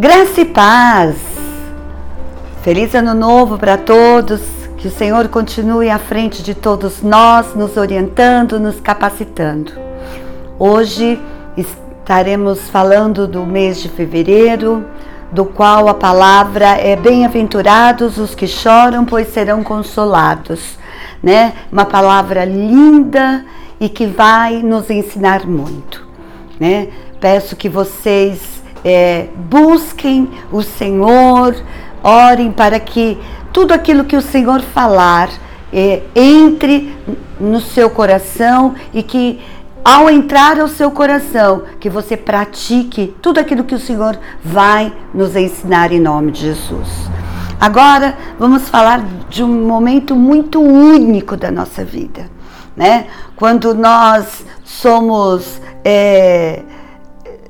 Graça e paz. Feliz ano novo para todos. Que o Senhor continue à frente de todos nós, nos orientando, nos capacitando. Hoje estaremos falando do mês de fevereiro, do qual a palavra é bem-aventurados os que choram, pois serão consolados, né? Uma palavra linda e que vai nos ensinar muito, né? Peço que vocês é, busquem o Senhor, orem para que tudo aquilo que o Senhor falar é, entre no seu coração e que ao entrar ao seu coração, que você pratique tudo aquilo que o Senhor vai nos ensinar em nome de Jesus. Agora vamos falar de um momento muito único da nossa vida, né? Quando nós somos é,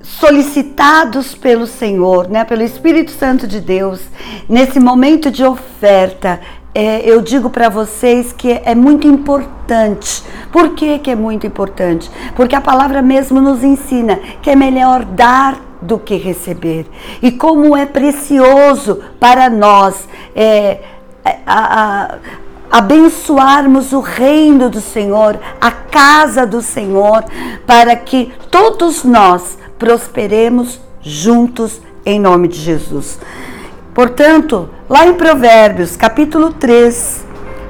solicitados pelo Senhor, né, pelo Espírito Santo de Deus, nesse momento de oferta, é, eu digo para vocês que é muito importante. Por que, que é muito importante? Porque a palavra mesmo nos ensina que é melhor dar do que receber. E como é precioso para nós é, a, a, abençoarmos o reino do Senhor, a casa do Senhor, para que todos nós prosperemos juntos em nome de Jesus. Portanto, lá em Provérbios, capítulo 3,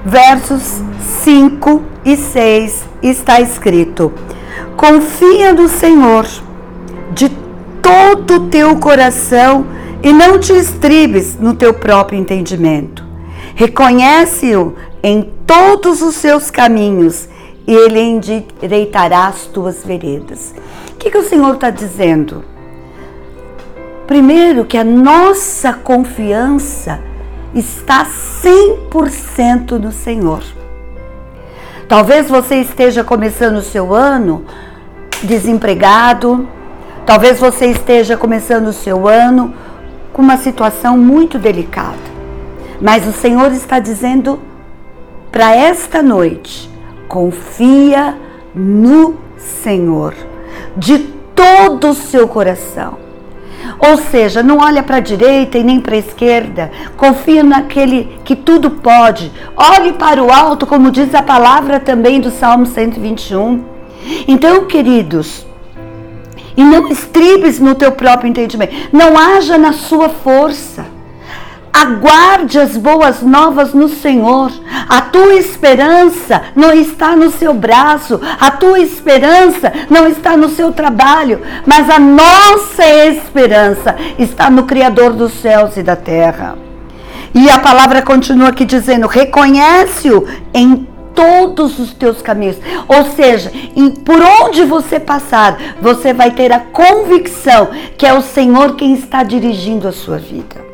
versos 5 e 6, está escrito: Confia no Senhor de todo o teu coração e não te estribes no teu próprio entendimento. Reconhece-o em todos os seus caminhos e ele endireitará as tuas veredas. O que, que o Senhor está dizendo? Primeiro, que a nossa confiança está 100% no Senhor. Talvez você esteja começando o seu ano desempregado, talvez você esteja começando o seu ano com uma situação muito delicada. Mas o Senhor está dizendo para esta noite: confia no Senhor de todo o seu coração. Ou seja, não olha para a direita e nem para a esquerda. Confia naquele que tudo pode. Olhe para o alto, como diz a palavra também do Salmo 121. Então, queridos, e não estribes no teu próprio entendimento. Não haja na sua força. Aguarde as boas novas no Senhor. A tua esperança não está no seu braço, a tua esperança não está no seu trabalho, mas a nossa esperança está no Criador dos céus e da terra. E a palavra continua aqui dizendo: reconhece-o em todos os teus caminhos. Ou seja, por onde você passar, você vai ter a convicção que é o Senhor quem está dirigindo a sua vida.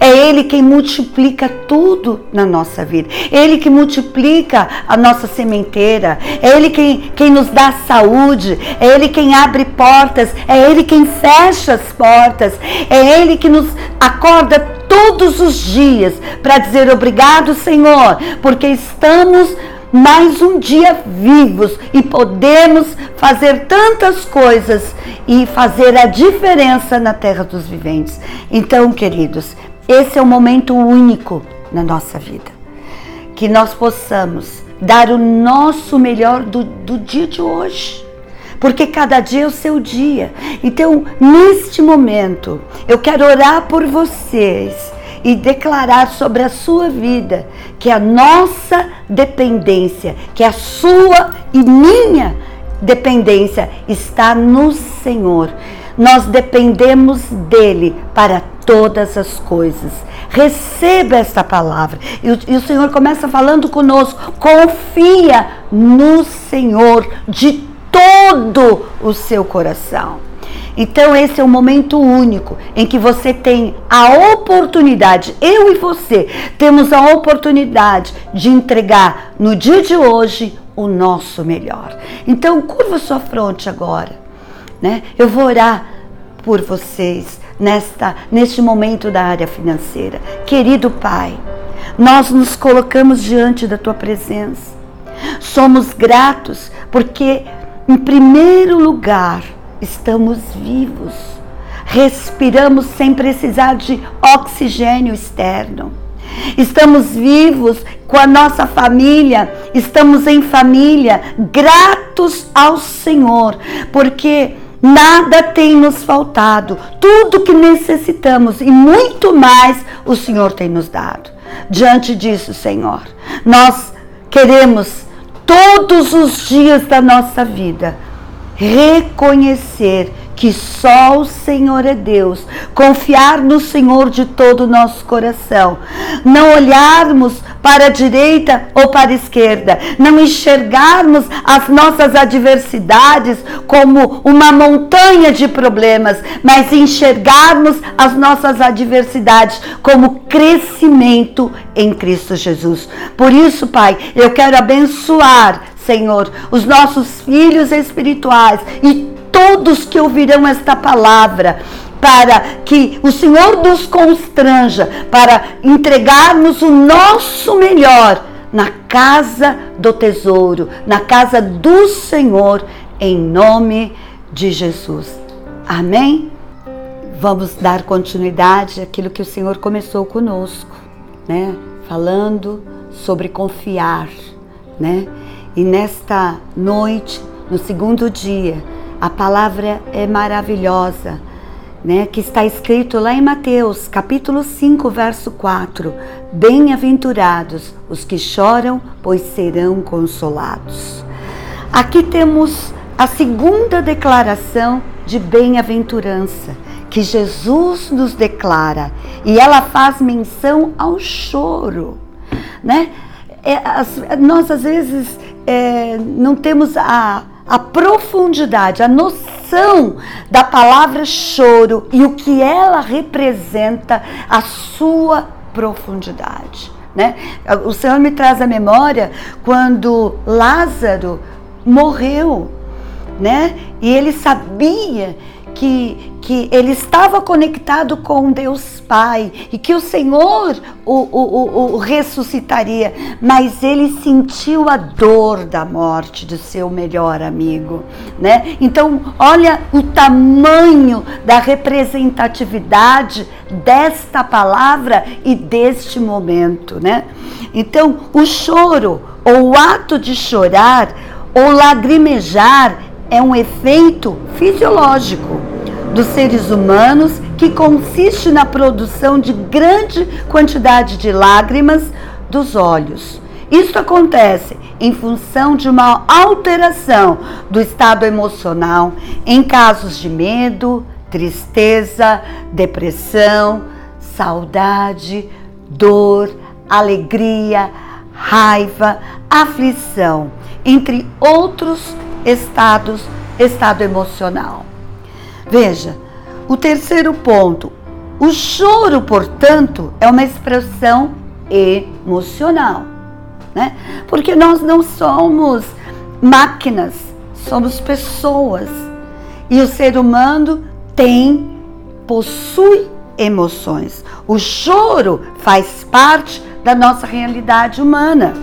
É Ele quem multiplica tudo na nossa vida. É Ele que multiplica a nossa sementeira. É Ele quem, quem nos dá saúde. É Ele quem abre portas. É Ele quem fecha as portas. É Ele que nos acorda todos os dias para dizer obrigado, Senhor, porque estamos mais um dia vivos e podemos fazer tantas coisas e fazer a diferença na terra dos viventes. Então, queridos, esse é um momento único na nossa vida. Que nós possamos dar o nosso melhor do, do dia de hoje. Porque cada dia é o seu dia. Então, neste momento, eu quero orar por vocês e declarar sobre a sua vida que a nossa dependência, que a sua e minha dependência está no Senhor. Nós dependemos dele para todas as coisas. Receba esta palavra. E o, e o Senhor começa falando conosco. Confia no Senhor de todo o seu coração. Então, esse é um momento único em que você tem a oportunidade, eu e você, temos a oportunidade de entregar no dia de hoje o nosso melhor. Então, curva sua fronte agora, né? Eu vou orar por vocês nesta neste momento da área financeira. Querido Pai, nós nos colocamos diante da tua presença. Somos gratos porque em primeiro lugar estamos vivos. respiramos sem precisar de oxigênio externo. Estamos vivos com a nossa família, estamos em família, gratos ao Senhor, porque nada tem nos faltado. Tudo que necessitamos e muito mais o Senhor tem nos dado. Diante disso, Senhor, nós queremos todos os dias da nossa vida reconhecer que só o Senhor é Deus, confiar no Senhor de todo o nosso coração, não olharmos para a direita ou para a esquerda, não enxergarmos as nossas adversidades como uma montanha de problemas, mas enxergarmos as nossas adversidades como crescimento em Cristo Jesus. Por isso, Pai, eu quero abençoar Senhor, os nossos filhos espirituais e todos que ouvirão esta palavra, para que o Senhor nos constranja para entregarmos o nosso melhor na casa do tesouro, na casa do Senhor, em nome de Jesus. Amém? Vamos dar continuidade àquilo que o Senhor começou conosco, né? Falando sobre confiar, né? E nesta noite, no segundo dia, a palavra é maravilhosa, né? Que está escrito lá em Mateus, capítulo 5, verso 4. Bem-aventurados os que choram, pois serão consolados. Aqui temos a segunda declaração de bem-aventurança que Jesus nos declara, e ela faz menção ao choro, né? É, nós às vezes é, não temos a, a profundidade, a noção da palavra choro e o que ela representa, a sua profundidade. Né? O Senhor me traz à memória quando Lázaro morreu, né? E ele sabia que, que ele estava conectado com Deus Pai e que o Senhor o, o, o, o, ressuscitaria, mas ele sentiu a dor da morte do seu melhor amigo, né? Então, olha o tamanho da representatividade desta palavra e deste momento, né? Então, o choro ou o ato de chorar ou lagrimejar é um efeito fisiológico dos seres humanos que consiste na produção de grande quantidade de lágrimas dos olhos. Isso acontece em função de uma alteração do estado emocional em casos de medo, tristeza, depressão, saudade, dor, alegria, raiva, aflição, entre outros estados, estado emocional. Veja, o terceiro ponto, o choro, portanto, é uma expressão emocional, né? Porque nós não somos máquinas, somos pessoas. E o ser humano tem, possui emoções. O choro faz parte da nossa realidade humana,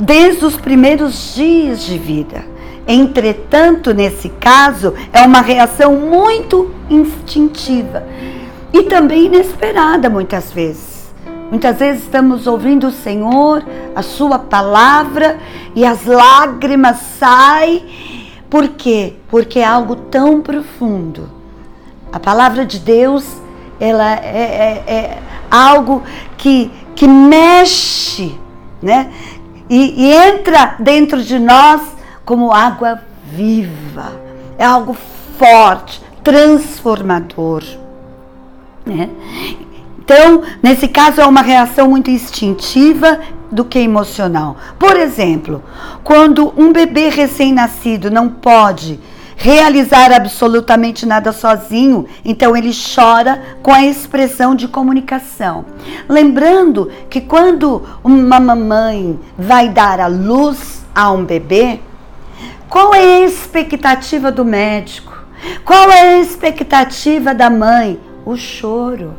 desde os primeiros dias de vida. Entretanto, nesse caso, é uma reação muito instintiva e também inesperada muitas vezes. Muitas vezes estamos ouvindo o Senhor, a Sua palavra, e as lágrimas saem. Por quê? Porque é algo tão profundo. A palavra de Deus, ela é, é, é algo que, que mexe, né? E, e entra dentro de nós como água viva. É algo forte, transformador. Né? Então, nesse caso, é uma reação muito instintiva do que emocional. Por exemplo, quando um bebê recém-nascido não pode realizar absolutamente nada sozinho, então ele chora com a expressão de comunicação. Lembrando que quando uma mamãe vai dar a luz a um bebê, qual é a expectativa do médico? Qual é a expectativa da mãe? O choro.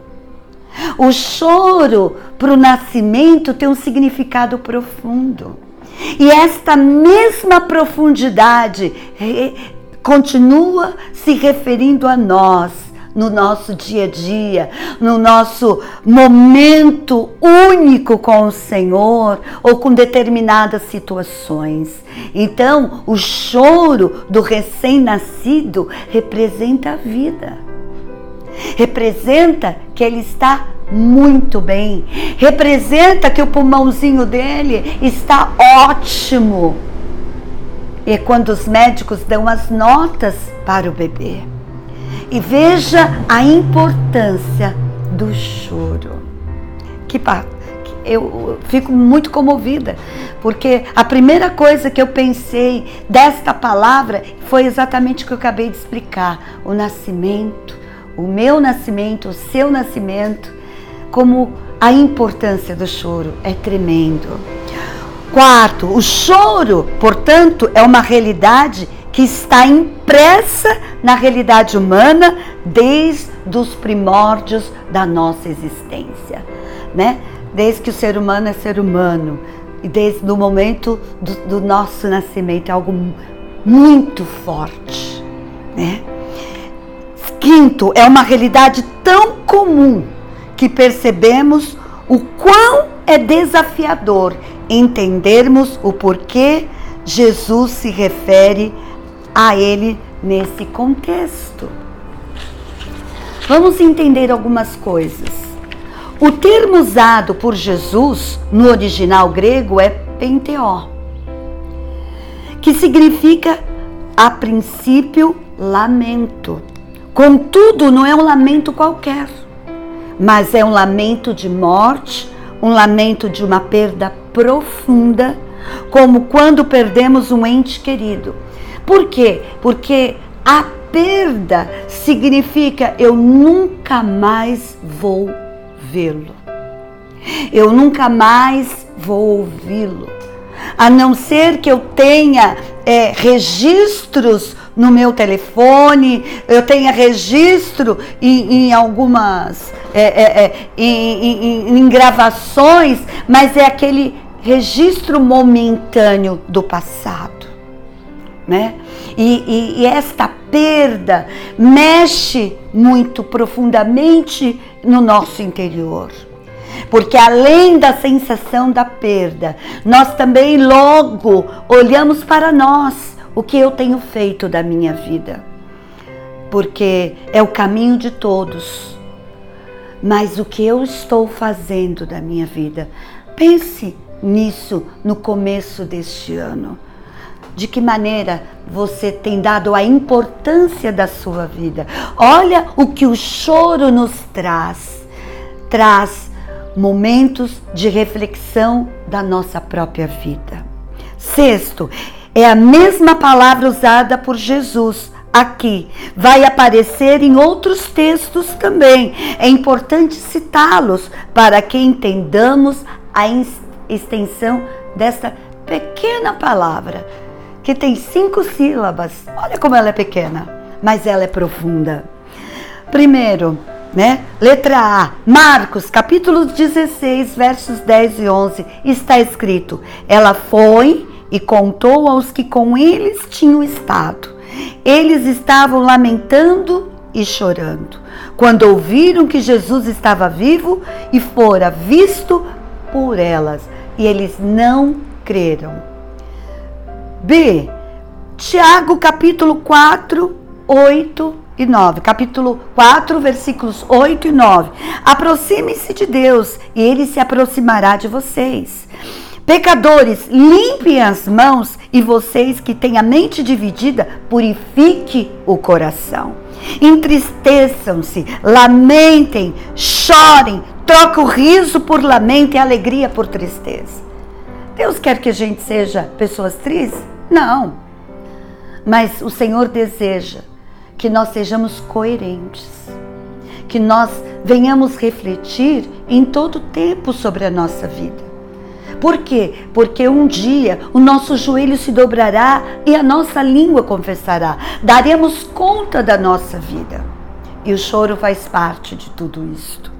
O choro para o nascimento tem um significado profundo. E esta mesma profundidade continua se referindo a nós no nosso dia a dia, no nosso momento único com o Senhor ou com determinadas situações. Então, o choro do recém-nascido representa a vida. Representa que ele está muito bem. Representa que o pulmãozinho dele está ótimo. E é quando os médicos dão as notas para o bebê. E veja a importância do choro. Que eu fico muito comovida, porque a primeira coisa que eu pensei desta palavra foi exatamente o que eu acabei de explicar: o nascimento, o meu nascimento, o seu nascimento, como a importância do choro é tremendo. Quarto, o choro, portanto, é uma realidade que está impressa na realidade humana desde os primórdios da nossa existência, né? Desde que o ser humano é ser humano e desde o momento do, do nosso nascimento é algo muito forte, né? Quinto, é uma realidade tão comum que percebemos o quão é desafiador entendermos o porquê Jesus se refere a ele nesse contexto. Vamos entender algumas coisas. O termo usado por Jesus no original grego é penteó, que significa a princípio lamento. Contudo, não é um lamento qualquer mas é um lamento de morte, um lamento de uma perda profunda, como quando perdemos um ente querido. Por quê? Porque a perda significa eu nunca mais vou vê-lo. Eu nunca mais vou ouvi-lo. A não ser que eu tenha é, registros no meu telefone, eu tenha registro em, em algumas é, é, é, em, em, em gravações, mas é aquele registro momentâneo do passado, né? E, e, e, esta perda mexe muito profundamente no nosso interior. Porque além da sensação da perda, nós também logo olhamos para nós, o que eu tenho feito da minha vida. Porque é o caminho de todos mas o que eu estou fazendo da minha vida. Pense nisso no começo deste ano. De que maneira você tem dado a importância da sua vida? Olha o que o choro nos traz. Traz momentos de reflexão da nossa própria vida. Sexto, é a mesma palavra usada por Jesus aqui. Vai aparecer em outros textos também. É importante citá-los para que entendamos a extensão dessa pequena palavra, que tem cinco sílabas. Olha como ela é pequena, mas ela é profunda. Primeiro, né? Letra A, Marcos, capítulo 16, versos 10 e 11, está escrito: Ela foi e contou aos que com eles tinham estado eles estavam lamentando e chorando quando ouviram que Jesus estava vivo e fora visto por elas, e eles não creram. B. Tiago capítulo 4, 8 e 9. Capítulo 4, versículos 8 e 9. Aproxime-se de Deus e ele se aproximará de vocês. Pecadores, limpem as mãos e vocês que têm a mente dividida, purifique o coração. Entristeçam-se, lamentem, chorem, troca o riso por lamento e alegria por tristeza. Deus quer que a gente seja pessoas tristes? Não. Mas o Senhor deseja que nós sejamos coerentes, que nós venhamos refletir em todo tempo sobre a nossa vida por quê? Porque um dia o nosso joelho se dobrará e a nossa língua confessará. Daremos conta da nossa vida. E o choro faz parte de tudo isto.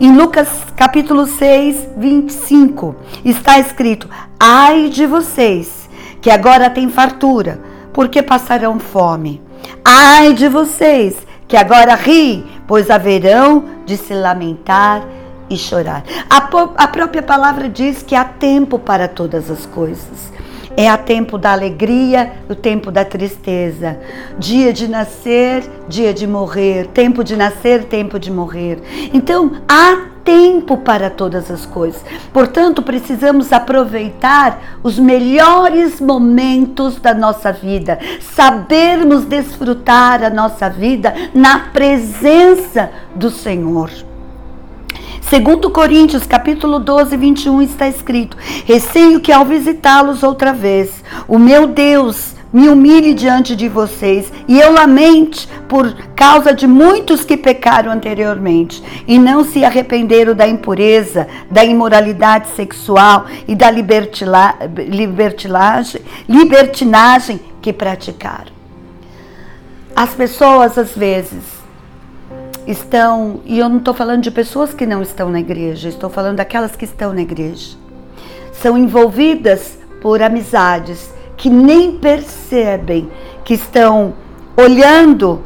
Em Lucas capítulo 6, 25, está escrito: Ai de vocês, que agora têm fartura, porque passarão fome. Ai de vocês, que agora ri, pois haverão de se lamentar e chorar. A, a própria palavra diz que há tempo para todas as coisas. É a tempo da alegria, o tempo da tristeza. Dia de nascer, dia de morrer. Tempo de nascer, tempo de morrer. Então, há tempo para todas as coisas. Portanto, precisamos aproveitar os melhores momentos da nossa vida, sabermos desfrutar a nossa vida na presença do Senhor. Segundo Coríntios, capítulo 12, 21, está escrito: Receio que ao visitá-los outra vez, o meu Deus me humilhe diante de vocês e eu lamente por causa de muitos que pecaram anteriormente e não se arrependeram da impureza, da imoralidade sexual e da libertinagem, libertinagem que praticaram. As pessoas, às vezes, estão, e eu não estou falando de pessoas que não estão na igreja, estou falando daquelas que estão na igreja, são envolvidas por amizades que nem percebem que estão olhando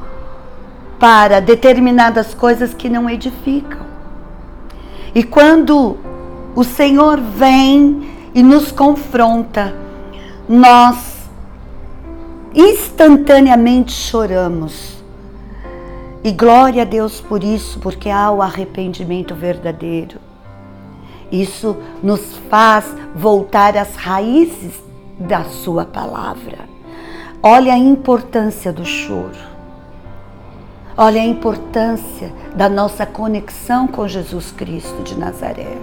para determinadas coisas que não edificam. E quando o Senhor vem e nos confronta, nós instantaneamente choramos e glória a Deus por isso, porque há o arrependimento verdadeiro. Isso nos faz voltar às raízes da Sua palavra. Olha a importância do choro. Olha a importância da nossa conexão com Jesus Cristo de Nazaré.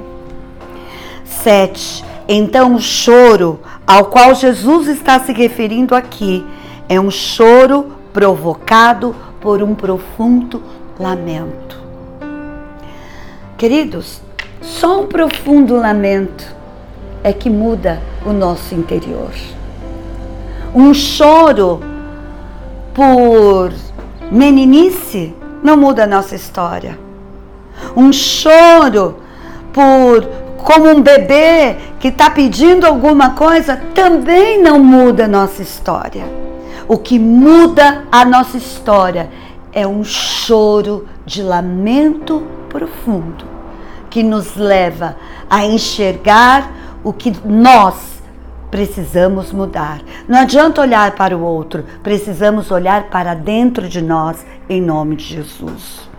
7. Então, o choro ao qual Jesus está se referindo aqui é um choro provocado por um profundo lamento. Queridos, só um profundo lamento é que muda o nosso interior. Um choro por meninice não muda a nossa história. Um choro por como um bebê que está pedindo alguma coisa também não muda a nossa história. O que muda a nossa história é um choro de lamento profundo que nos leva a enxergar o que nós precisamos mudar. Não adianta olhar para o outro, precisamos olhar para dentro de nós em nome de Jesus.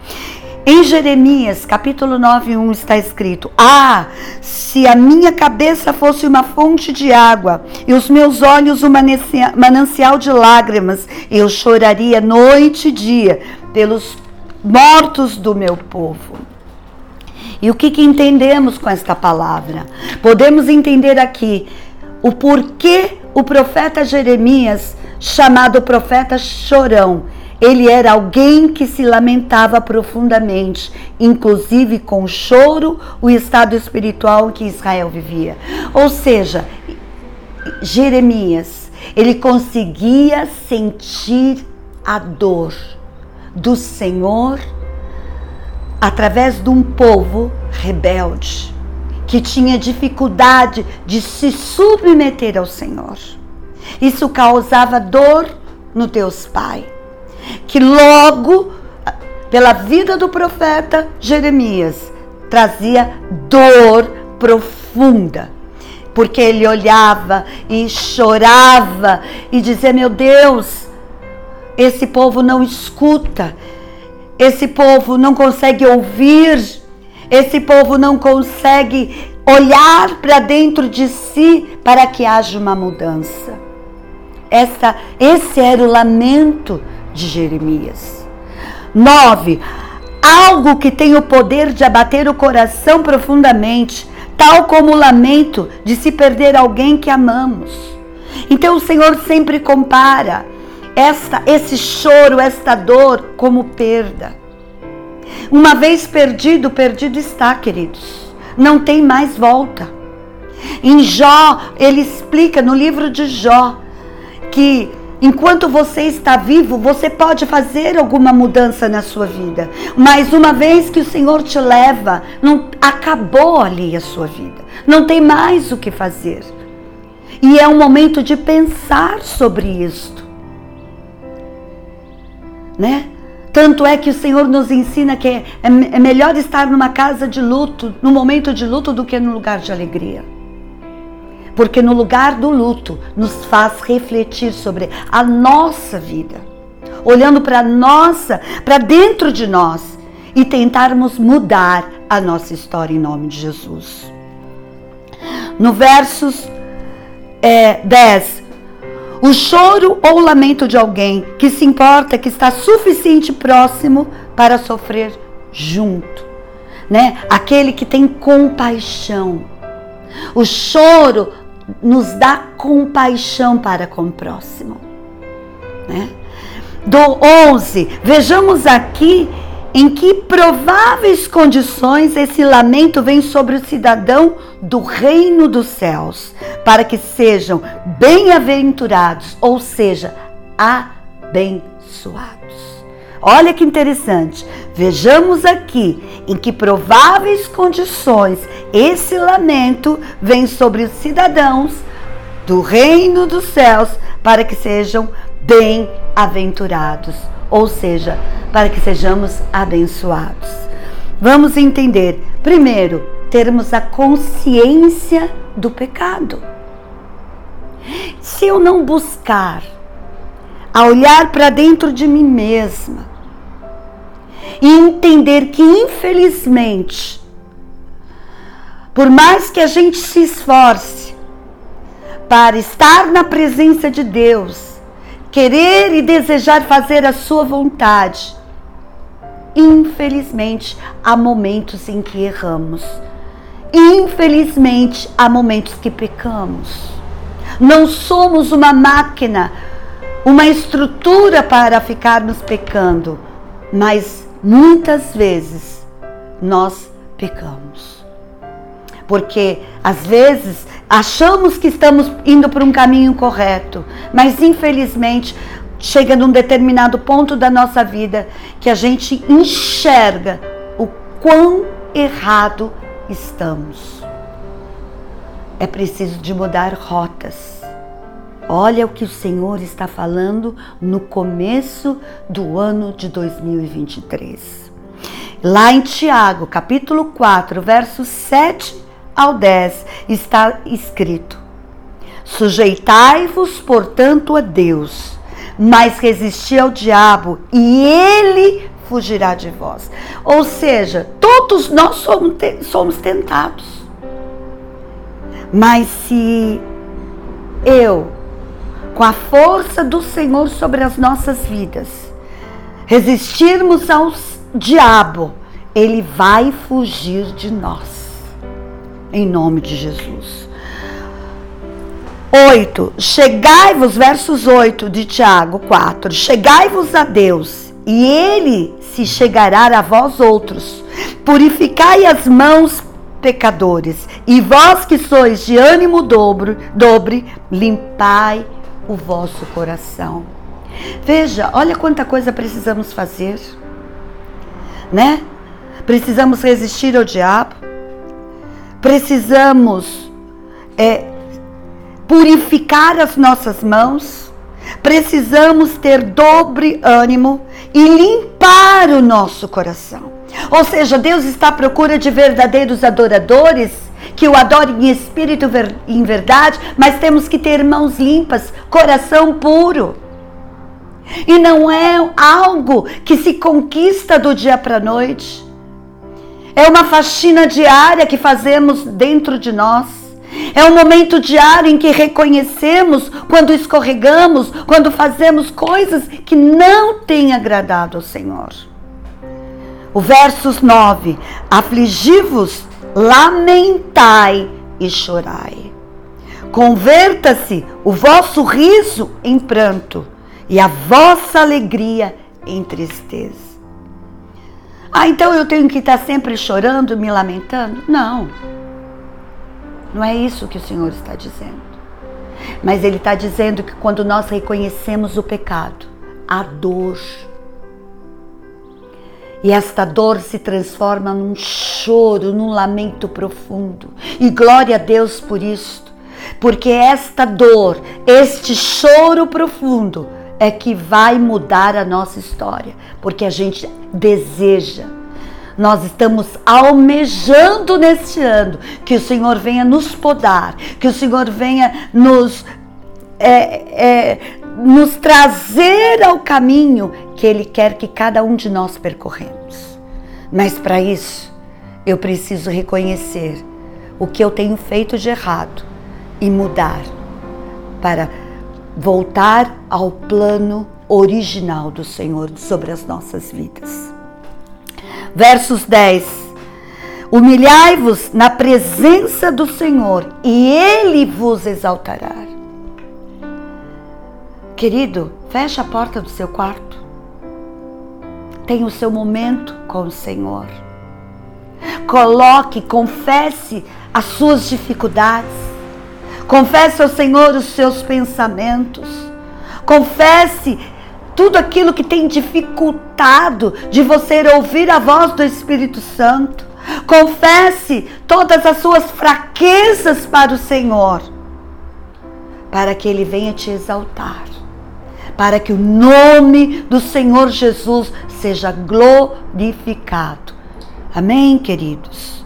Em Jeremias, capítulo 9, 1 está escrito: Ah, se a minha cabeça fosse uma fonte de água e os meus olhos um manancial de lágrimas, eu choraria noite e dia pelos mortos do meu povo. E o que, que entendemos com esta palavra? Podemos entender aqui o porquê o profeta Jeremias, chamado profeta chorão, ele era alguém que se lamentava profundamente, inclusive com choro, o estado espiritual que Israel vivia. Ou seja, Jeremias, ele conseguia sentir a dor do Senhor através de um povo rebelde que tinha dificuldade de se submeter ao Senhor. Isso causava dor no Deus Pai que logo, pela vida do profeta Jeremias, trazia dor profunda. Porque ele olhava e chorava e dizia: Meu Deus, esse povo não escuta, esse povo não consegue ouvir, esse povo não consegue olhar para dentro de si para que haja uma mudança. Essa, esse era o lamento de Jeremias. 9. Algo que tem o poder de abater o coração profundamente, tal como o lamento de se perder alguém que amamos. Então o Senhor sempre compara esta, esse choro, esta dor como perda. Uma vez perdido, perdido está, queridos. Não tem mais volta. Em Jó, ele explica no livro de Jó que Enquanto você está vivo, você pode fazer alguma mudança na sua vida. Mas uma vez que o Senhor te leva, não acabou ali a sua vida. Não tem mais o que fazer. E é um momento de pensar sobre isto. Né? Tanto é que o Senhor nos ensina que é, é, é melhor estar numa casa de luto, no momento de luto, do que no lugar de alegria. Porque no lugar do luto nos faz refletir sobre a nossa vida, olhando para nossa, para dentro de nós e tentarmos mudar a nossa história em nome de Jesus. No versos é, 10, o choro ou lamento de alguém que se importa, que está suficiente próximo para sofrer junto, né? Aquele que tem compaixão. O choro nos dá compaixão para com o próximo, né? Do 11, vejamos aqui em que prováveis condições esse lamento vem sobre o cidadão do reino dos céus, para que sejam bem-aventurados, ou seja, abençoados. Olha que interessante. Vejamos aqui em que prováveis condições esse lamento vem sobre os cidadãos do reino dos céus, para que sejam bem-aventurados ou seja, para que sejamos abençoados. Vamos entender, primeiro, termos a consciência do pecado. Se eu não buscar a olhar para dentro de mim mesma e entender que, infelizmente, por mais que a gente se esforce para estar na presença de Deus, querer e desejar fazer a sua vontade. Infelizmente, há momentos em que erramos. Infelizmente, há momentos que pecamos. Não somos uma máquina, uma estrutura para ficarmos pecando, mas muitas vezes nós pecamos. Porque às vezes achamos que estamos indo por um caminho correto, mas infelizmente chega num determinado ponto da nossa vida que a gente enxerga o quão errado estamos. É preciso de mudar rotas. Olha o que o Senhor está falando no começo do ano de 2023. Lá em Tiago, capítulo 4, versos 7 ao 10 está escrito: Sujeitai-vos, portanto, a Deus, mas resisti ao diabo, e ele fugirá de vós. Ou seja, todos nós somos, tentados. Mas se eu, com a força do Senhor sobre as nossas vidas, resistirmos ao diabo, ele vai fugir de nós em nome de Jesus. 8. Chegai-vos, versos 8 de Tiago 4. Chegai-vos a Deus, e ele se chegará a vós outros. Purificai as mãos, pecadores, e vós que sois de ânimo dobro, dobre, limpai o vosso coração. Veja, olha quanta coisa precisamos fazer, né? Precisamos resistir ao diabo, precisamos é, purificar as nossas mãos, precisamos ter dobre ânimo e limpar o nosso coração. Ou seja, Deus está à procura de verdadeiros adoradores que o adorem em espírito e em verdade, mas temos que ter mãos limpas, coração puro. E não é algo que se conquista do dia para a noite. É uma faxina diária que fazemos dentro de nós. É um momento diário em que reconhecemos quando escorregamos, quando fazemos coisas que não têm agradado ao Senhor. O versos 9: Afligi-vos, lamentai e chorai. Converta-se o vosso riso em pranto e a vossa alegria em tristeza. Ah, então eu tenho que estar sempre chorando, me lamentando? Não. Não é isso que o Senhor está dizendo. Mas Ele está dizendo que quando nós reconhecemos o pecado, a dor, e esta dor se transforma num choro, num lamento profundo. E glória a Deus por isto, porque esta dor, este choro profundo, é que vai mudar a nossa história, porque a gente deseja. Nós estamos almejando neste ano que o Senhor venha nos podar, que o Senhor venha nos, é, é, nos trazer ao caminho que Ele quer que cada um de nós percorremos. Mas para isso, eu preciso reconhecer o que eu tenho feito de errado e mudar para voltar ao plano original do Senhor sobre as nossas vidas. Versos 10. Humilhai-vos na presença do Senhor e ele vos exaltará. Querido, feche a porta do seu quarto. Tenha o seu momento com o Senhor. Coloque, confesse as suas dificuldades Confesse ao Senhor os seus pensamentos. Confesse tudo aquilo que tem dificultado de você ouvir a voz do Espírito Santo. Confesse todas as suas fraquezas para o Senhor, para que Ele venha te exaltar, para que o nome do Senhor Jesus seja glorificado. Amém, queridos?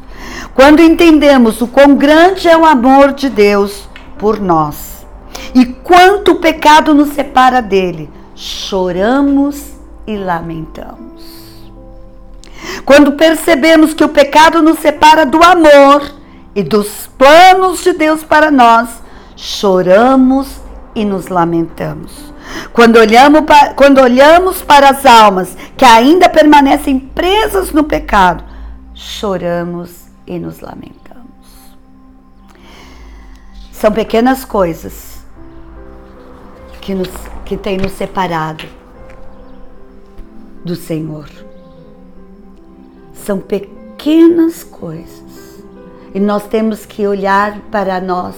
Quando entendemos o quão grande é o amor de Deus, por nós. E quanto o pecado nos separa dele, choramos e lamentamos. Quando percebemos que o pecado nos separa do amor e dos planos de Deus para nós, choramos e nos lamentamos. Quando olhamos, para, quando olhamos para as almas que ainda permanecem presas no pecado, choramos e nos lamentamos. São pequenas coisas que, nos, que têm nos separado do Senhor. São pequenas coisas. E nós temos que olhar para nós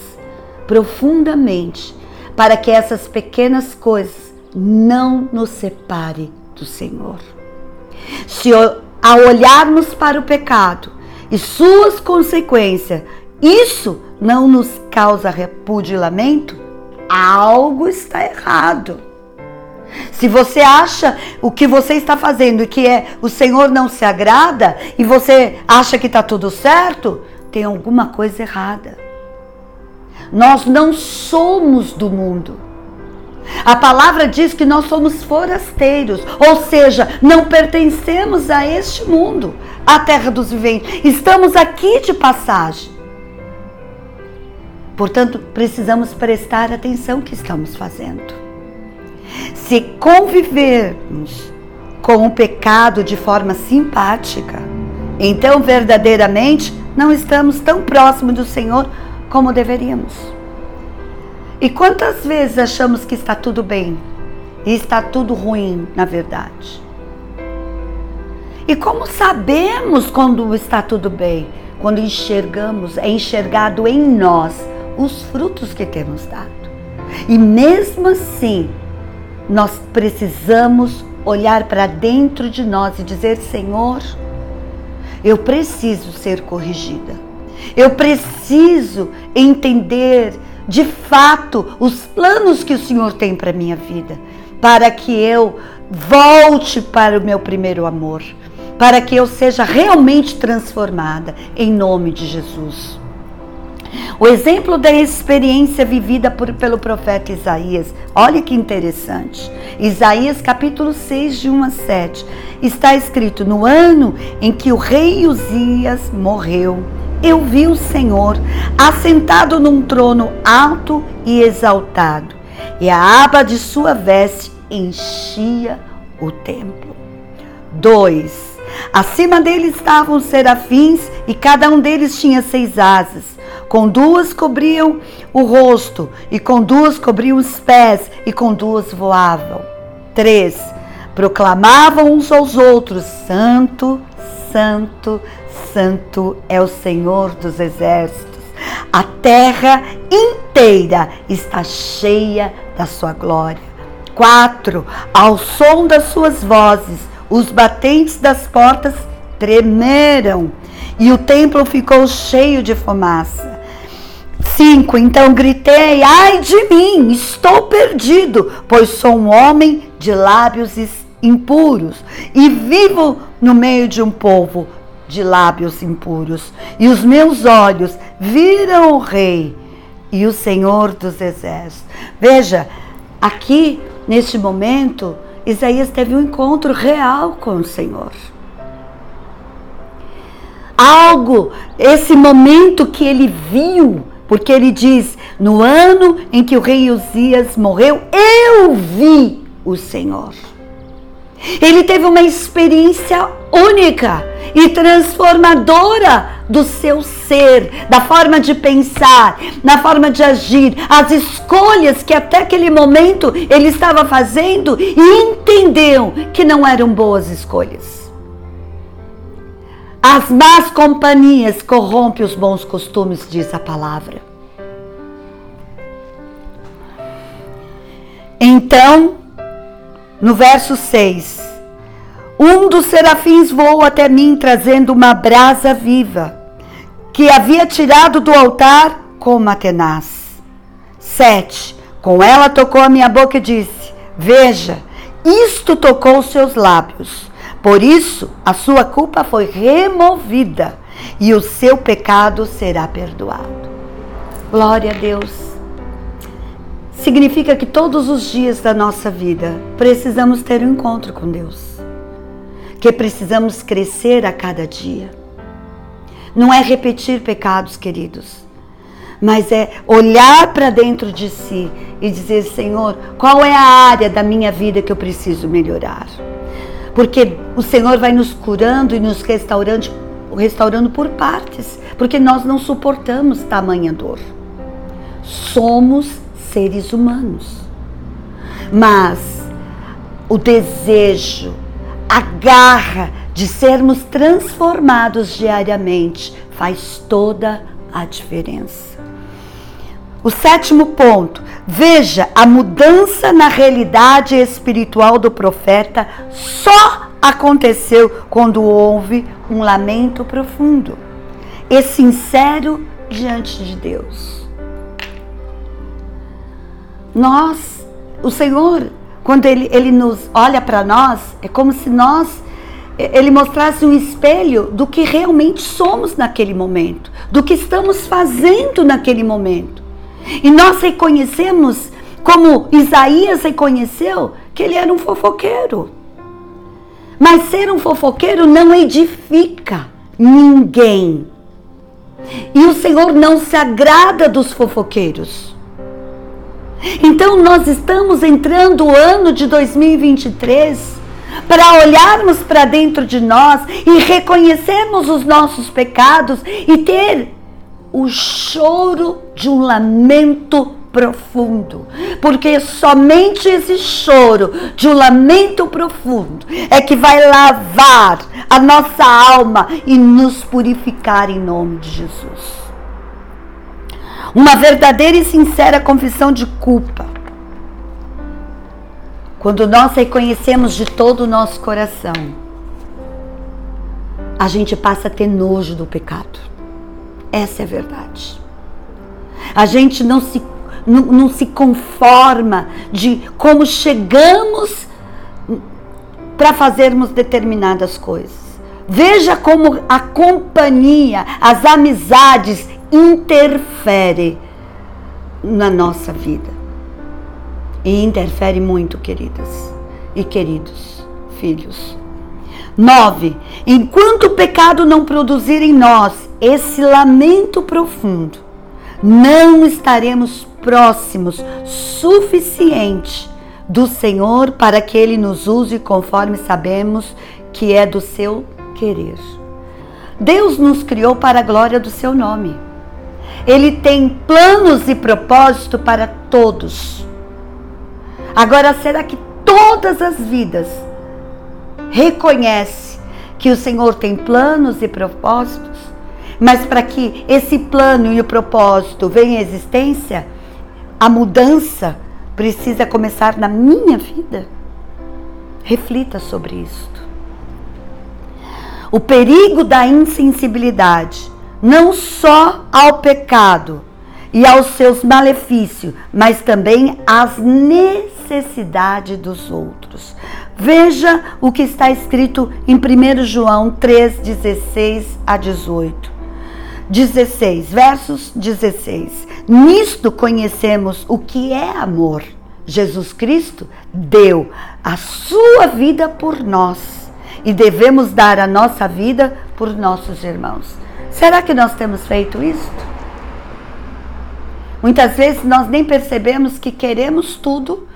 profundamente para que essas pequenas coisas não nos separem do Senhor. Se ao olharmos para o pecado e suas consequências, isso não nos causa repúdio e lamento, algo está errado. Se você acha o que você está fazendo que é o Senhor não se agrada e você acha que está tudo certo, tem alguma coisa errada. Nós não somos do mundo. A palavra diz que nós somos forasteiros, ou seja, não pertencemos a este mundo, a terra dos viventes. Estamos aqui de passagem. Portanto, precisamos prestar atenção no que estamos fazendo. Se convivermos com o pecado de forma simpática, então verdadeiramente não estamos tão próximos do Senhor como deveríamos. E quantas vezes achamos que está tudo bem e está tudo ruim, na verdade? E como sabemos quando está tudo bem? Quando enxergamos, é enxergado em nós os frutos que temos dado. E mesmo assim, nós precisamos olhar para dentro de nós e dizer: Senhor, eu preciso ser corrigida. Eu preciso entender de fato os planos que o Senhor tem para minha vida, para que eu volte para o meu primeiro amor, para que eu seja realmente transformada em nome de Jesus. O exemplo da experiência vivida por, pelo profeta Isaías, olha que interessante. Isaías capítulo 6, de 1 a 7, está escrito: No ano em que o rei Uzias morreu, eu vi o Senhor assentado num trono alto e exaltado, e a aba de sua veste enchia o templo. 2. Acima dele estavam serafins, e cada um deles tinha seis asas com duas cobriam o rosto, e com duas cobriam os pés, e com duas voavam. Três, proclamavam uns aos outros: Santo, Santo, Santo é o Senhor dos exércitos. A terra inteira está cheia da sua glória. Quatro, ao som das suas vozes, os batentes das portas tremeram e o templo ficou cheio de fumaça. 5. Então gritei: Ai de mim, estou perdido, pois sou um homem de lábios impuros e vivo no meio de um povo de lábios impuros. E os meus olhos viram o Rei e o Senhor dos Exércitos. Veja, aqui neste momento, Isaías teve um encontro real com o Senhor algo, esse momento que ele viu, porque ele diz: no ano em que o rei Uzias morreu, eu vi o Senhor. Ele teve uma experiência única e transformadora do seu ser, da forma de pensar, na forma de agir, as escolhas que até aquele momento ele estava fazendo e entendeu que não eram boas escolhas. As más companhias corrompem os bons costumes, diz a palavra. Então, no verso 6, um dos serafins voou até mim trazendo uma brasa viva, que havia tirado do altar com uma tenaz. 7. Com ela tocou a minha boca e disse: Veja, isto tocou os seus lábios. Por isso, a sua culpa foi removida e o seu pecado será perdoado. Glória a Deus. Significa que todos os dias da nossa vida precisamos ter um encontro com Deus. Que precisamos crescer a cada dia. Não é repetir pecados, queridos, mas é olhar para dentro de si e dizer: Senhor, qual é a área da minha vida que eu preciso melhorar? porque o Senhor vai nos curando e nos restaurando, restaurando por partes, porque nós não suportamos tamanha dor. Somos seres humanos. Mas o desejo, a garra de sermos transformados diariamente faz toda a diferença. O sétimo ponto, veja a mudança na realidade espiritual do profeta só aconteceu quando houve um lamento profundo e sincero diante de Deus. Nós, o Senhor, quando Ele, ele nos olha para nós, é como se nós ele mostrasse um espelho do que realmente somos naquele momento, do que estamos fazendo naquele momento. E nós reconhecemos, como Isaías reconheceu, que ele era um fofoqueiro. Mas ser um fofoqueiro não edifica ninguém. E o Senhor não se agrada dos fofoqueiros. Então nós estamos entrando o ano de 2023 para olharmos para dentro de nós e reconhecermos os nossos pecados e ter o choro de um lamento profundo, porque somente esse choro de um lamento profundo é que vai lavar a nossa alma e nos purificar em nome de Jesus. Uma verdadeira e sincera confissão de culpa. Quando nós reconhecemos de todo o nosso coração, a gente passa a ter nojo do pecado. Essa é a verdade. A gente não se, não, não se conforma de como chegamos para fazermos determinadas coisas. Veja como a companhia, as amizades interferem na nossa vida. E interfere muito, queridas e queridos filhos. 9. Enquanto o pecado não produzir em nós esse lamento profundo, não estaremos próximos suficiente do Senhor para que Ele nos use conforme sabemos que é do seu querer. Deus nos criou para a glória do seu nome. Ele tem planos e propósito para todos. Agora, será que todas as vidas reconhece que o Senhor tem planos e propósitos, mas para que esse plano e o propósito venham à existência, a mudança precisa começar na minha vida. Reflita sobre isto. O perigo da insensibilidade, não só ao pecado, e aos seus malefícios, mas também às necessidades dos outros. Veja o que está escrito em 1 João 3, 16 a 18. 16, versos 16. Nisto conhecemos o que é amor. Jesus Cristo deu a sua vida por nós e devemos dar a nossa vida por nossos irmãos. Será que nós temos feito isto? Muitas vezes nós nem percebemos que queremos tudo,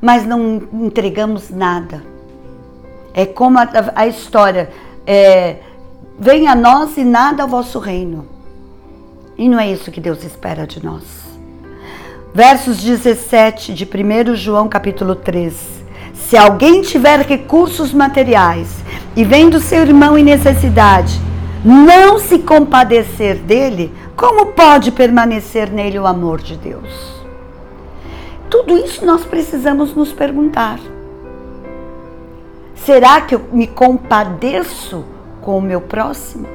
mas não entregamos nada. É como a, a história: é, venha a nós e nada ao vosso reino. E não é isso que Deus espera de nós. Versos 17 de 1 João capítulo 3. Se alguém tiver recursos materiais e vendo seu irmão em necessidade, não se compadecer dele, como pode permanecer nele o amor de Deus? Tudo isso nós precisamos nos perguntar. Será que eu me compadeço com o meu próximo?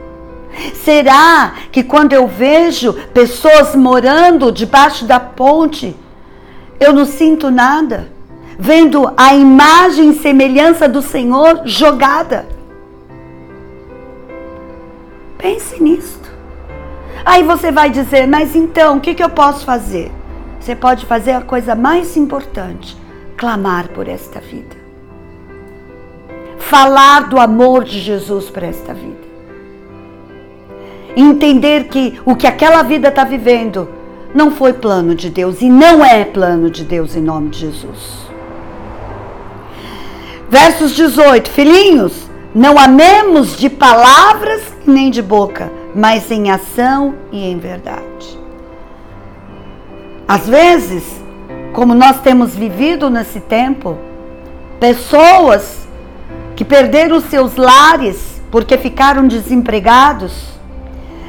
Será que quando eu vejo pessoas morando debaixo da ponte, eu não sinto nada? Vendo a imagem e semelhança do Senhor jogada? Pense nisto. Aí você vai dizer, mas então, o que, que eu posso fazer? Você pode fazer a coisa mais importante: clamar por esta vida. Falar do amor de Jesus para esta vida. Entender que o que aquela vida está vivendo não foi plano de Deus e não é plano de Deus em nome de Jesus. Versos 18: Filhinhos, não amemos de palavras nem de boca, mas em ação e em verdade. Às vezes, como nós temos vivido nesse tempo, pessoas que perderam seus lares porque ficaram desempregados,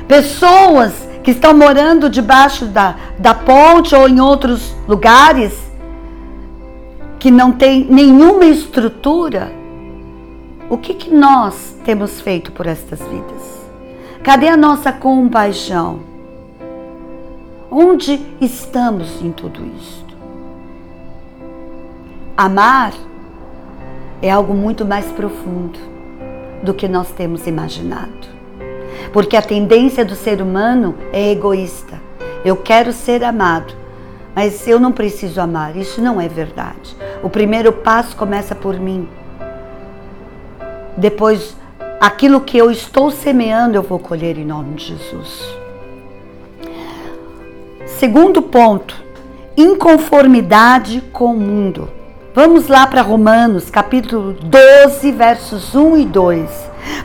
pessoas que estão morando debaixo da, da ponte ou em outros lugares que não tem nenhuma estrutura, o que, que nós temos feito por estas vidas? Cadê a nossa compaixão? Onde estamos em tudo isto? Amar é algo muito mais profundo do que nós temos imaginado. Porque a tendência do ser humano é egoísta. Eu quero ser amado, mas eu não preciso amar. Isso não é verdade. O primeiro passo começa por mim. Depois, aquilo que eu estou semeando, eu vou colher em nome de Jesus. Segundo ponto, inconformidade com o mundo. Vamos lá para Romanos, capítulo 12, versos 1 e 2.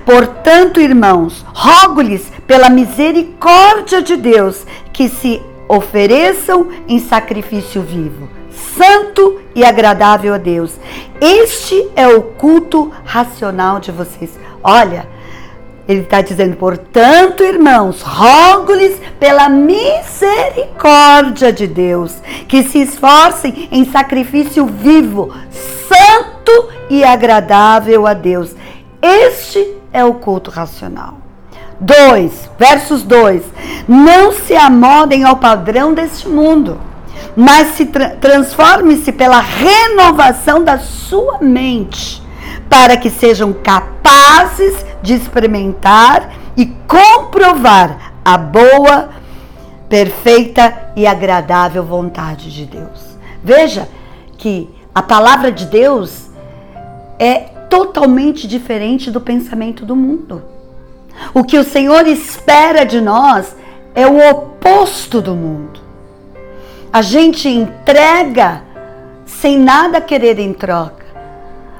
Portanto, irmãos, rogo-lhes pela misericórdia de Deus que se ofereçam em sacrifício vivo, santo e agradável a Deus. Este é o culto racional de vocês. Olha, ele está dizendo, portanto, irmãos, rogo-lhes pela misericórdia de Deus, que se esforcem em sacrifício vivo, santo e agradável a Deus. Este é o culto racional. 2, versos 2: Não se amodem ao padrão deste mundo mas se tra transforme-se pela renovação da sua mente, para que sejam capazes de experimentar e comprovar a boa, perfeita e agradável vontade de Deus. Veja que a palavra de Deus é totalmente diferente do pensamento do mundo. O que o Senhor espera de nós é o oposto do mundo. A gente entrega sem nada querer em troca.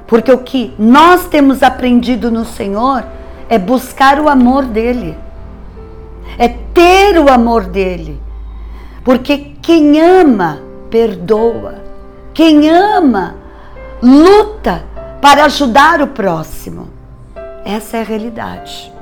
Porque o que nós temos aprendido no Senhor é buscar o amor dele. É ter o amor dele. Porque quem ama, perdoa. Quem ama, luta para ajudar o próximo. Essa é a realidade.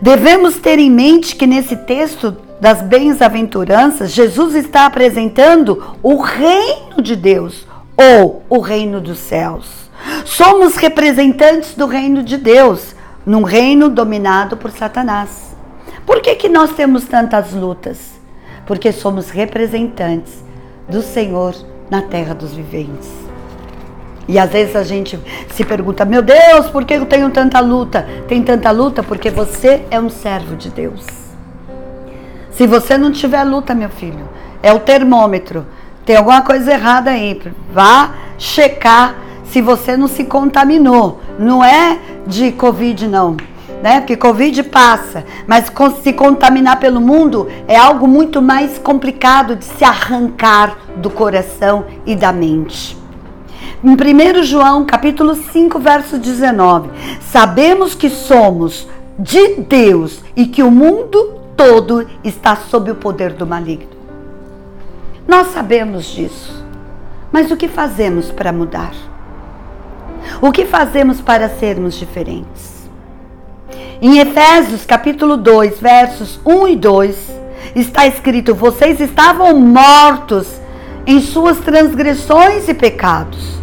Devemos ter em mente que nesse texto das bem-aventuranças, Jesus está apresentando o reino de Deus ou o reino dos céus. Somos representantes do reino de Deus, num reino dominado por Satanás. Por que, que nós temos tantas lutas? Porque somos representantes do Senhor na terra dos viventes. E às vezes a gente se pergunta: meu Deus, por que eu tenho tanta luta? Tem tanta luta porque você é um servo de Deus. Se você não tiver luta, meu filho, é o termômetro. Tem alguma coisa errada aí. Vá checar se você não se contaminou. Não é de Covid, não. Né? Porque Covid passa, mas se contaminar pelo mundo é algo muito mais complicado de se arrancar do coração e da mente. Em 1 João, capítulo 5, verso 19, sabemos que somos de Deus e que o mundo todo está sob o poder do maligno. Nós sabemos disso. Mas o que fazemos para mudar? O que fazemos para sermos diferentes? Em Efésios capítulo 2, versos 1 e 2, está escrito: Vocês estavam mortos em suas transgressões e pecados.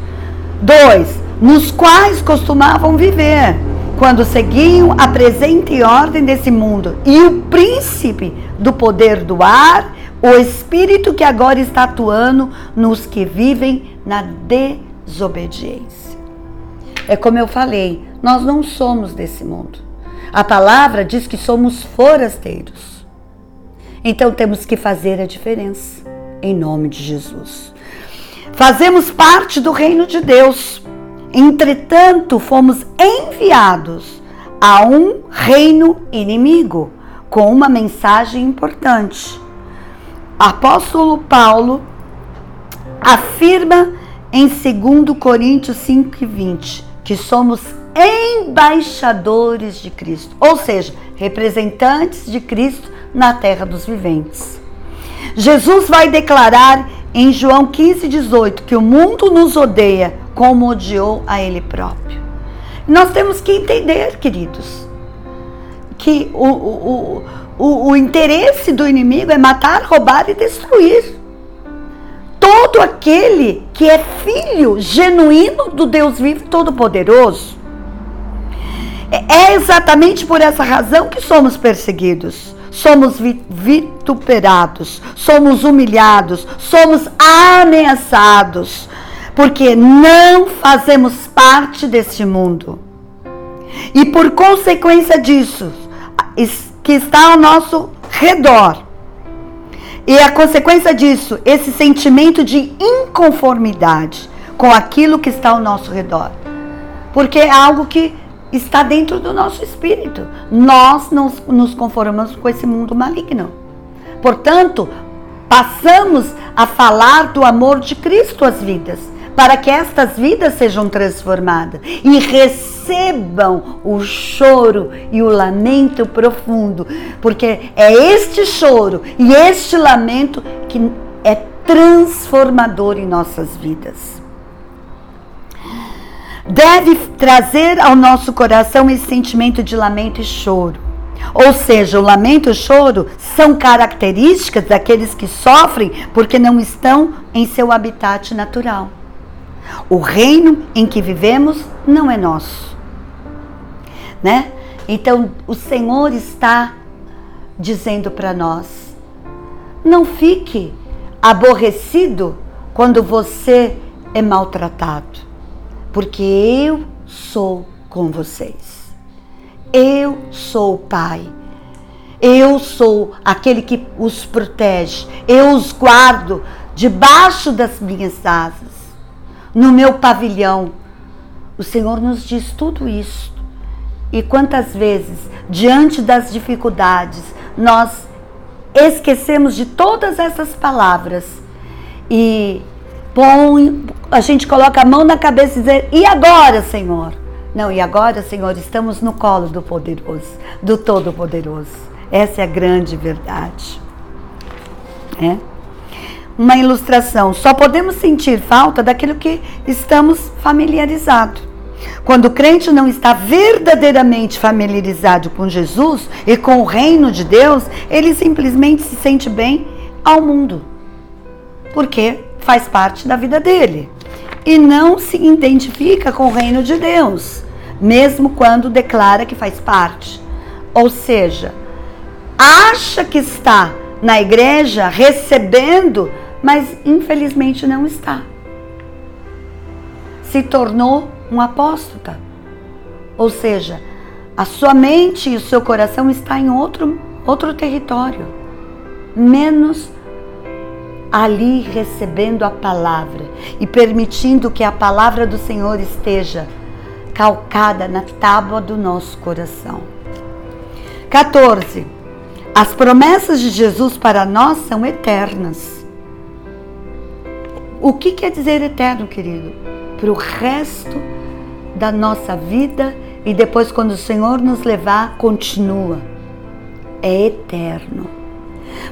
2. Nos quais costumavam viver, quando seguiam a presente ordem desse mundo e o príncipe do poder do ar, o espírito que agora está atuando nos que vivem na desobediência. É como eu falei, nós não somos desse mundo. A palavra diz que somos forasteiros. Então temos que fazer a diferença, em nome de Jesus. Fazemos parte do reino de Deus. Entretanto, fomos enviados a um reino inimigo com uma mensagem importante. Apóstolo Paulo afirma em 2 Coríntios 5:20 que somos embaixadores de Cristo, ou seja, representantes de Cristo na terra dos viventes. Jesus vai declarar em João 15:18 que o mundo nos odeia como odiou a ele próprio. Nós temos que entender, queridos, que o, o, o, o interesse do inimigo é matar, roubar e destruir. Todo aquele que é filho genuíno do Deus vivo e todo-poderoso. É exatamente por essa razão que somos perseguidos, somos vituperados, somos humilhados, somos ameaçados, porque não fazemos parte deste mundo. E por consequência disso, que está ao nosso redor, e a consequência disso, esse sentimento de inconformidade com aquilo que está ao nosso redor. Porque é algo que está dentro do nosso espírito. Nós não nos conformamos com esse mundo maligno. Portanto, passamos a falar do amor de Cristo às vidas, para que estas vidas sejam transformadas e recebam o choro e o lamento profundo, porque é este choro e este lamento que é transformador em nossas vidas deve trazer ao nosso coração esse sentimento de lamento e choro. Ou seja, o lamento e o choro são características daqueles que sofrem porque não estão em seu habitat natural. O reino em que vivemos não é nosso. Né? Então, o Senhor está dizendo para nós: não fique aborrecido quando você é maltratado porque eu sou com vocês. Eu sou o Pai. Eu sou aquele que os protege. Eu os guardo debaixo das minhas asas, no meu pavilhão. O Senhor nos diz tudo isso. E quantas vezes, diante das dificuldades, nós esquecemos de todas essas palavras e põe, a gente coloca a mão na cabeça e diz: E agora, Senhor? Não, e agora, Senhor, estamos no colo do poderoso, do todo-poderoso. Essa é a grande verdade. É? Uma ilustração. Só podemos sentir falta daquilo que estamos familiarizados. Quando o crente não está verdadeiramente familiarizado com Jesus e com o reino de Deus, ele simplesmente se sente bem ao mundo. Por quê? faz parte da vida dele e não se identifica com o reino de Deus, mesmo quando declara que faz parte. Ou seja, acha que está na igreja recebendo, mas infelizmente não está. Se tornou um apóstata. Ou seja, a sua mente e o seu coração está em outro, outro território, menos ali recebendo a palavra e permitindo que a palavra do Senhor esteja calcada na tábua do nosso coração. 14. As promessas de Jesus para nós são eternas. O que quer dizer eterno, querido? Para o resto da nossa vida e depois, quando o Senhor nos levar, continua. É eterno.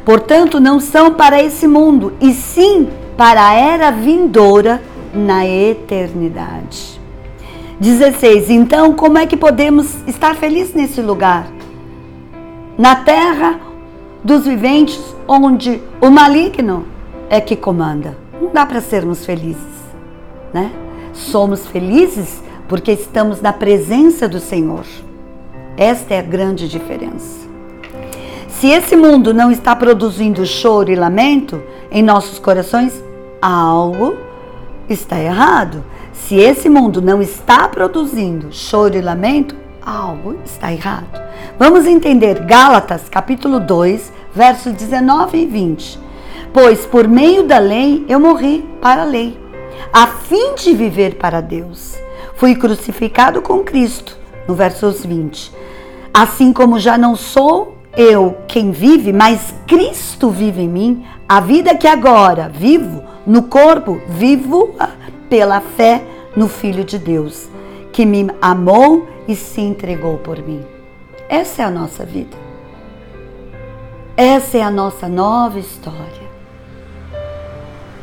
Portanto, não são para esse mundo, e sim para a era vindoura na eternidade. 16. Então, como é que podemos estar felizes nesse lugar? Na terra dos viventes, onde o maligno é que comanda. Não dá para sermos felizes, né? Somos felizes porque estamos na presença do Senhor. Esta é a grande diferença. Se esse mundo não está produzindo choro e lamento em nossos corações, algo está errado. Se esse mundo não está produzindo choro e lamento, algo está errado. Vamos entender Gálatas, capítulo 2, versos 19 e 20. Pois por meio da lei eu morri para a lei, a fim de viver para Deus. Fui crucificado com Cristo, no versos 20. Assim como já não sou eu quem vive, mas Cristo vive em mim, a vida que agora vivo no corpo, vivo pela fé no Filho de Deus, que me amou e se entregou por mim. Essa é a nossa vida. Essa é a nossa nova história.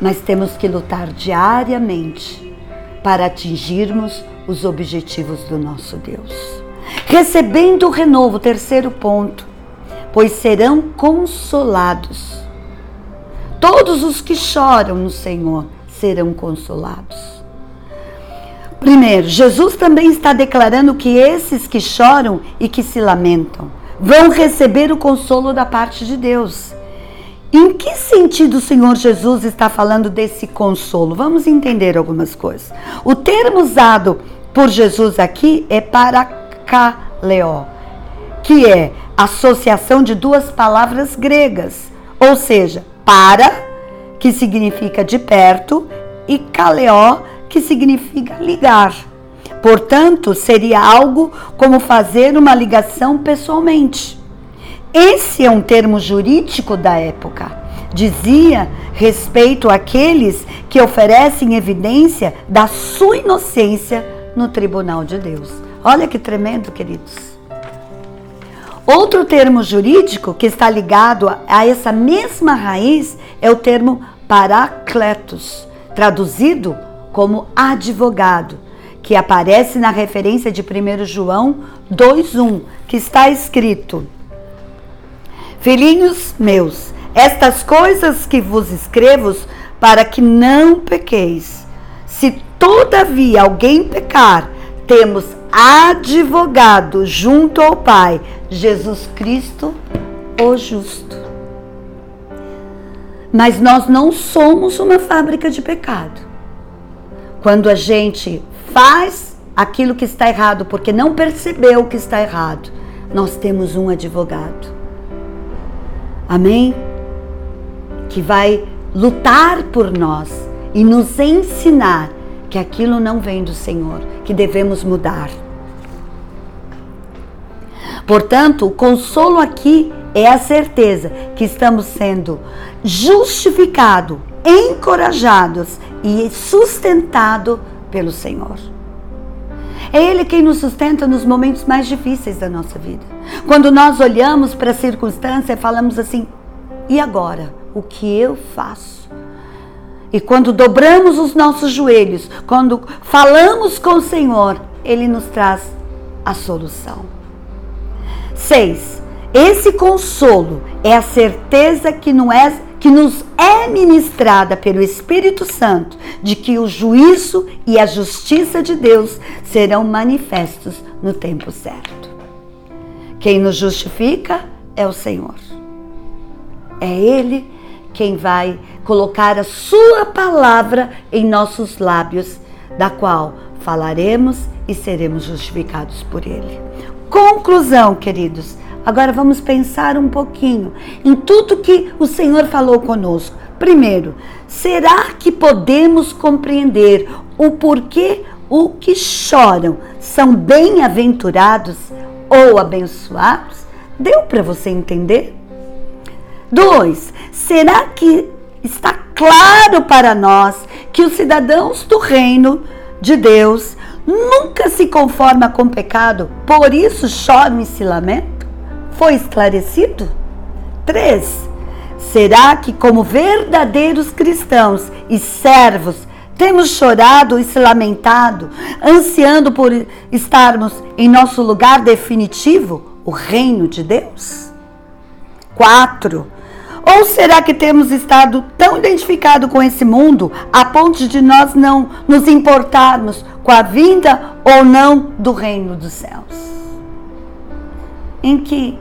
Mas temos que lutar diariamente para atingirmos os objetivos do nosso Deus. Recebendo o renovo, terceiro ponto, pois serão consolados. Todos os que choram no Senhor serão consolados. Primeiro, Jesus também está declarando que esses que choram e que se lamentam vão receber o consolo da parte de Deus. Em que sentido o Senhor Jesus está falando desse consolo? Vamos entender algumas coisas. O termo usado por Jesus aqui é paracaleó, que é associação de duas palavras gregas, ou seja, para, que significa de perto, e kaleó, que significa ligar. Portanto, seria algo como fazer uma ligação pessoalmente. Esse é um termo jurídico da época. Dizia respeito àqueles que oferecem evidência da sua inocência no tribunal de Deus. Olha que tremendo, queridos. Outro termo jurídico que está ligado a essa mesma raiz é o termo paracletos, traduzido como advogado, que aparece na referência de 1 João 2:1, que está escrito: Filhinhos meus, estas coisas que vos escrevo para que não pequeis. Se todavia alguém pecar, temos advogado junto ao Pai, Jesus Cristo, o justo. Mas nós não somos uma fábrica de pecado. Quando a gente faz aquilo que está errado porque não percebeu que está errado, nós temos um advogado amém? Que vai lutar por nós e nos ensinar que aquilo não vem do Senhor, que devemos mudar. Portanto, o consolo aqui é a certeza que estamos sendo justificados, encorajados e sustentados pelo Senhor. É Ele quem nos sustenta nos momentos mais difíceis da nossa vida. Quando nós olhamos para a circunstância e falamos assim: e agora? O que eu faço? E quando dobramos os nossos joelhos, quando falamos com o Senhor, Ele nos traz a solução. 6. Esse consolo é a certeza que, não é, que nos é ministrada pelo Espírito Santo de que o juízo e a justiça de Deus serão manifestos no tempo certo. Quem nos justifica é o Senhor. É Ele quem vai colocar a Sua palavra em nossos lábios, da qual falaremos e seremos justificados por Ele. Conclusão, queridos. Agora vamos pensar um pouquinho em tudo que o Senhor falou conosco. Primeiro, será que podemos compreender o porquê o que choram são bem-aventurados ou abençoados? Deu para você entender? Dois, será que está claro para nós que os cidadãos do reino de Deus nunca se conformam com o pecado, por isso choram e se lamentam? Foi esclarecido? Três, será que como verdadeiros cristãos e servos temos chorado e se lamentado, ansiando por estarmos em nosso lugar definitivo, o reino de Deus? Quatro. Ou será que temos estado tão identificados com esse mundo a ponto de nós não nos importarmos com a vinda ou não do reino dos céus? Em que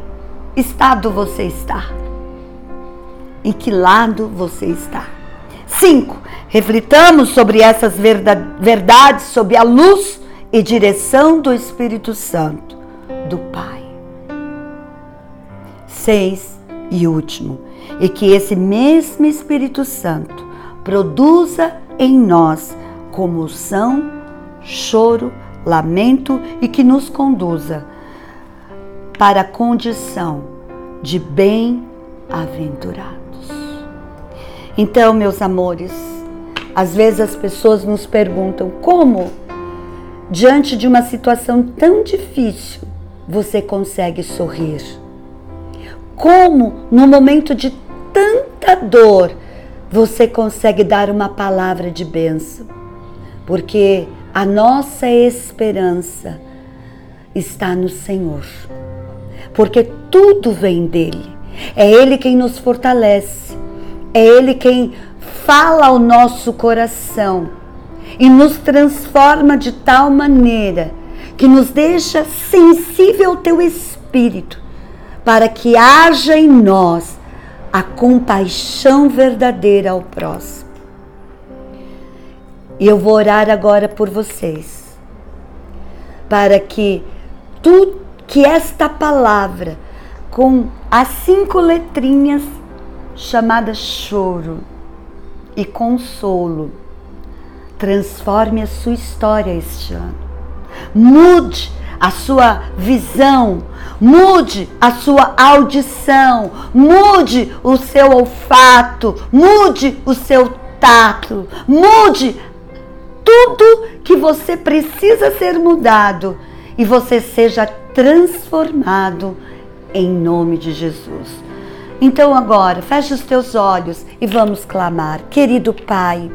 estado você está? Em que lado você está? Cinco. Reflitamos sobre essas verdades sob a luz e direção do Espírito Santo, do Pai. Seis e último, e que esse mesmo Espírito Santo produza em nós comoção, choro, lamento e que nos conduza para a condição de bem-aventurados. Então, meus amores, às vezes as pessoas nos perguntam como, diante de uma situação tão difícil, você consegue sorrir? Como, no momento de tanta dor, você consegue dar uma palavra de bênção? Porque a nossa esperança está no Senhor. Porque tudo vem dele. É Ele quem nos fortalece. É Ele quem fala ao nosso coração e nos transforma de tal maneira que nos deixa sensível ao teu espírito, para que haja em nós a compaixão verdadeira ao próximo. E eu vou orar agora por vocês, para que tu, que esta palavra com as cinco letrinhas chamadas choro, e consolo. Transforme a sua história este ano. Mude a sua visão, mude a sua audição, mude o seu olfato, mude o seu tato, mude tudo que você precisa ser mudado e você seja transformado em nome de Jesus. Então agora, feche os teus olhos e vamos clamar. Querido Pai,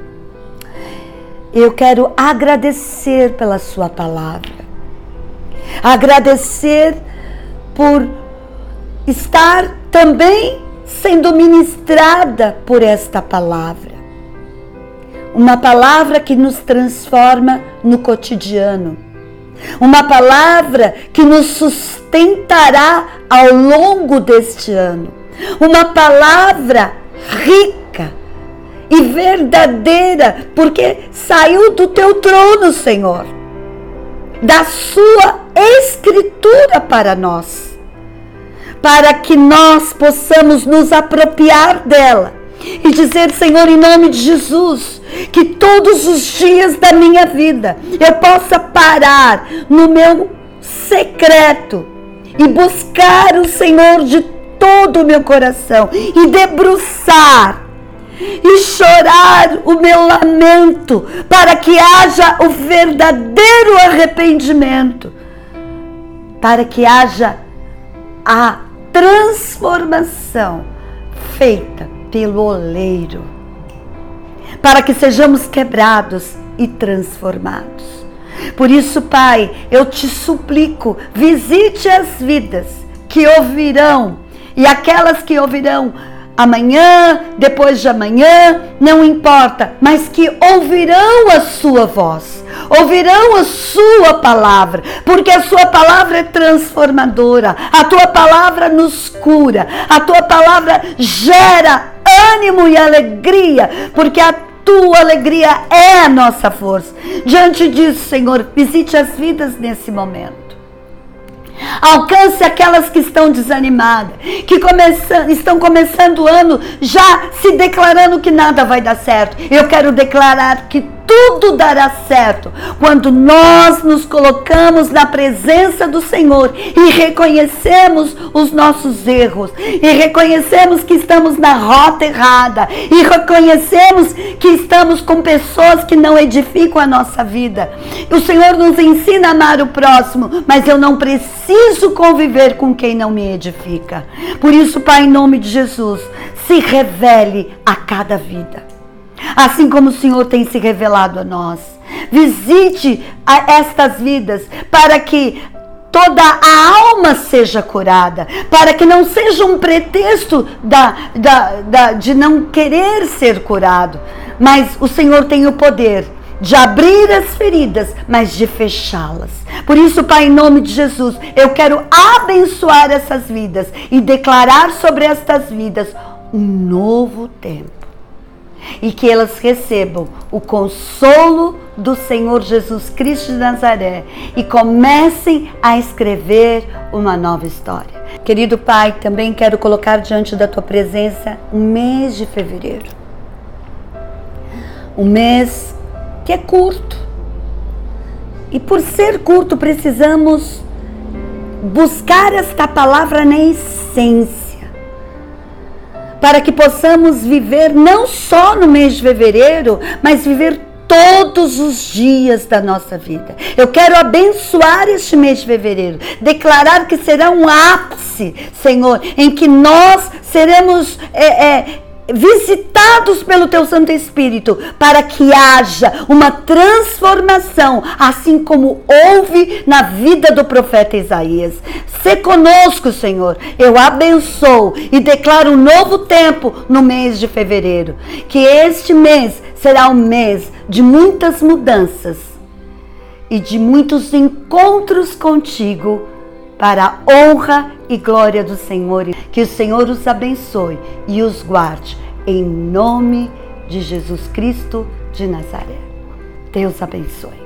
eu quero agradecer pela Sua palavra, agradecer por estar também sendo ministrada por esta palavra. Uma palavra que nos transforma no cotidiano. Uma palavra que nos sustentará ao longo deste ano. Uma palavra rica e verdadeira, porque saiu do teu trono, Senhor, da sua escritura para nós, para que nós possamos nos apropriar dela e dizer, Senhor, em nome de Jesus, que todos os dias da minha vida eu possa parar no meu secreto e buscar o Senhor de todo o meu coração e debruçar e chorar o meu lamento para que haja o verdadeiro arrependimento, para que haja a transformação feita pelo oleiro, para que sejamos quebrados e transformados. Por isso, Pai, eu te suplico, visite as vidas que ouvirão e aquelas que ouvirão amanhã, depois de amanhã, não importa, mas que ouvirão a sua voz, ouvirão a sua palavra, porque a sua palavra é transformadora, a tua palavra nos cura, a tua palavra gera ânimo e alegria, porque a tua alegria é a nossa força. Diante disso, Senhor, visite as vidas nesse momento. Alcance aquelas que estão desanimadas, que começam, estão começando o ano já se declarando que nada vai dar certo. Eu quero declarar que tudo dará certo quando nós nos colocamos na presença do Senhor e reconhecemos os nossos erros, e reconhecemos que estamos na rota errada, e reconhecemos que estamos com pessoas que não edificam a nossa vida. O Senhor nos ensina a amar o próximo, mas eu não preciso conviver com quem não me edifica. Por isso, Pai, em nome de Jesus, se revele a cada vida assim como o Senhor tem se revelado a nós. Visite a estas vidas para que toda a alma seja curada, para que não seja um pretexto da, da, da, de não querer ser curado, mas o Senhor tem o poder de abrir as feridas, mas de fechá-las. Por isso, Pai, em nome de Jesus, eu quero abençoar essas vidas e declarar sobre estas vidas um novo tempo e que elas recebam o consolo do Senhor Jesus Cristo de Nazaré e comecem a escrever uma nova história. Querido Pai, também quero colocar diante da tua presença o mês de fevereiro. Um mês que é curto. E por ser curto, precisamos buscar esta palavra na essência para que possamos viver não só no mês de fevereiro, mas viver todos os dias da nossa vida. Eu quero abençoar este mês de fevereiro, declarar que será um ápice, Senhor, em que nós seremos é, é, visitados pelo teu Santo Espírito, para que haja uma transformação, assim como houve na vida do profeta Isaías. Se conosco, Senhor. Eu abençoo e declaro um novo tempo no mês de fevereiro. Que este mês será um mês de muitas mudanças e de muitos encontros contigo para a honra e glória do Senhor. Que o Senhor os abençoe e os guarde, em nome de Jesus Cristo de Nazaré. Deus abençoe.